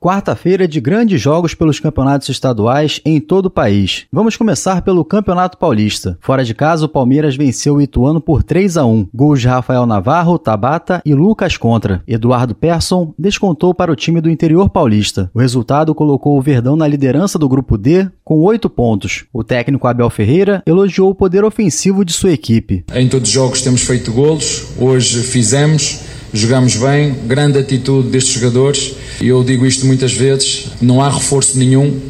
Quarta-feira de grandes jogos pelos campeonatos estaduais em todo o país. Vamos começar pelo Campeonato Paulista. Fora de casa, o Palmeiras venceu o Ituano por 3 a 1. Gols de Rafael Navarro, Tabata e Lucas contra. Eduardo Persson descontou para o time do interior paulista. O resultado colocou o Verdão na liderança do grupo D com 8 pontos. O técnico Abel Ferreira elogiou o poder ofensivo de sua equipe. Em todos os jogos temos feito golos, hoje fizemos jogamos bem, grande atitude destes jogadores. E eu digo isto muitas vezes: não há reforço nenhum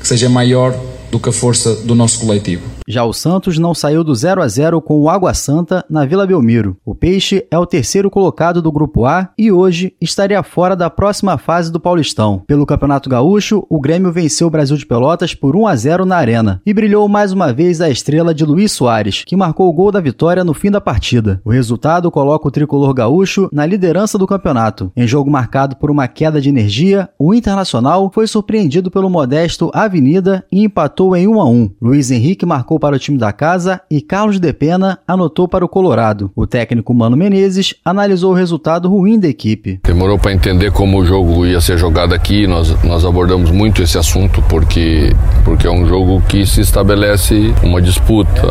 que seja maior do que a força do nosso coletivo. Já o Santos não saiu do 0 a 0 com o Água Santa na Vila Belmiro. O Peixe é o terceiro colocado do Grupo A e hoje estaria fora da próxima fase do Paulistão. Pelo Campeonato Gaúcho, o Grêmio venceu o Brasil de Pelotas por 1 a 0 na Arena e brilhou mais uma vez a estrela de Luiz Soares, que marcou o gol da vitória no fim da partida. O resultado coloca o tricolor gaúcho na liderança do campeonato. Em jogo marcado por uma queda de energia, o Internacional foi surpreendido pelo modesto Avenida e empatou em 1 a 1. Luiz Henrique marcou marcou para o time da casa e Carlos De Pena anotou para o Colorado. O técnico Mano Menezes analisou o resultado ruim da equipe. Demorou para entender como o jogo ia ser jogado aqui, nós, nós abordamos muito esse assunto porque, porque é um jogo que se estabelece uma disputa,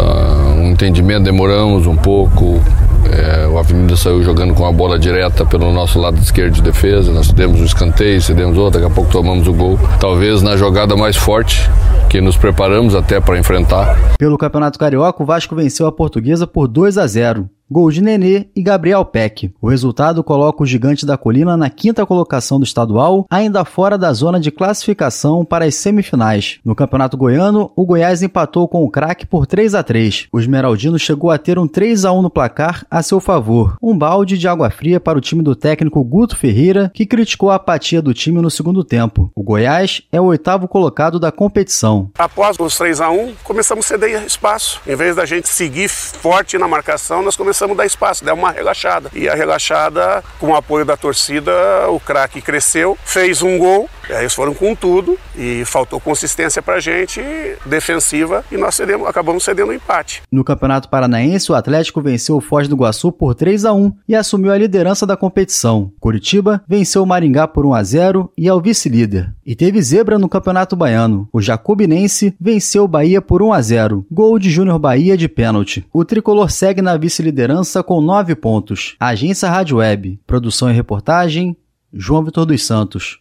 um entendimento, demoramos um pouco, é, o Avenida saiu jogando com a bola direta pelo nosso lado esquerdo de defesa. Nós demos um escanteio, cedemos outro, daqui a pouco tomamos o gol. Talvez na jogada mais forte que nos preparamos até para enfrentar. Pelo Campeonato Carioca, o Vasco venceu a Portuguesa por 2 a 0. Gol de Nenê e Gabriel Peck. O resultado coloca o Gigante da Colina na quinta colocação do estadual, ainda fora da zona de classificação para as semifinais. No Campeonato Goiano, o Goiás empatou com o craque por 3 a 3. O Esmeraldino chegou a ter um 3 a 1 no placar a seu favor. Um balde de água fria para o time do técnico Guto Ferreira, que criticou a apatia do time no segundo tempo. O Goiás é o oitavo colocado da competição. Após os 3 a 1, começamos a ceder espaço. Em vez da gente seguir forte na marcação, nós começamos a dar espaço, dar uma relaxada. E a relaxada, com o apoio da torcida, o craque cresceu, fez um gol, eles foram com tudo e faltou consistência pra gente, defensiva, e nós cedemos, acabamos cedendo o um empate. No Campeonato Paranaense, o Atlético venceu o Foz do Iguaçu por 3 a 1 e assumiu a liderança da competição. Curitiba venceu o Maringá por 1 a 0 e é o vice-líder. E teve zebra no Campeonato Baiano. O Jacobinense venceu o Bahia por 1 a 0, gol de Júnior Bahia de pênalti. O tricolor segue na vice-liderança liderança com nove pontos. Agência Rádio Web. Produção e reportagem, João Vitor dos Santos.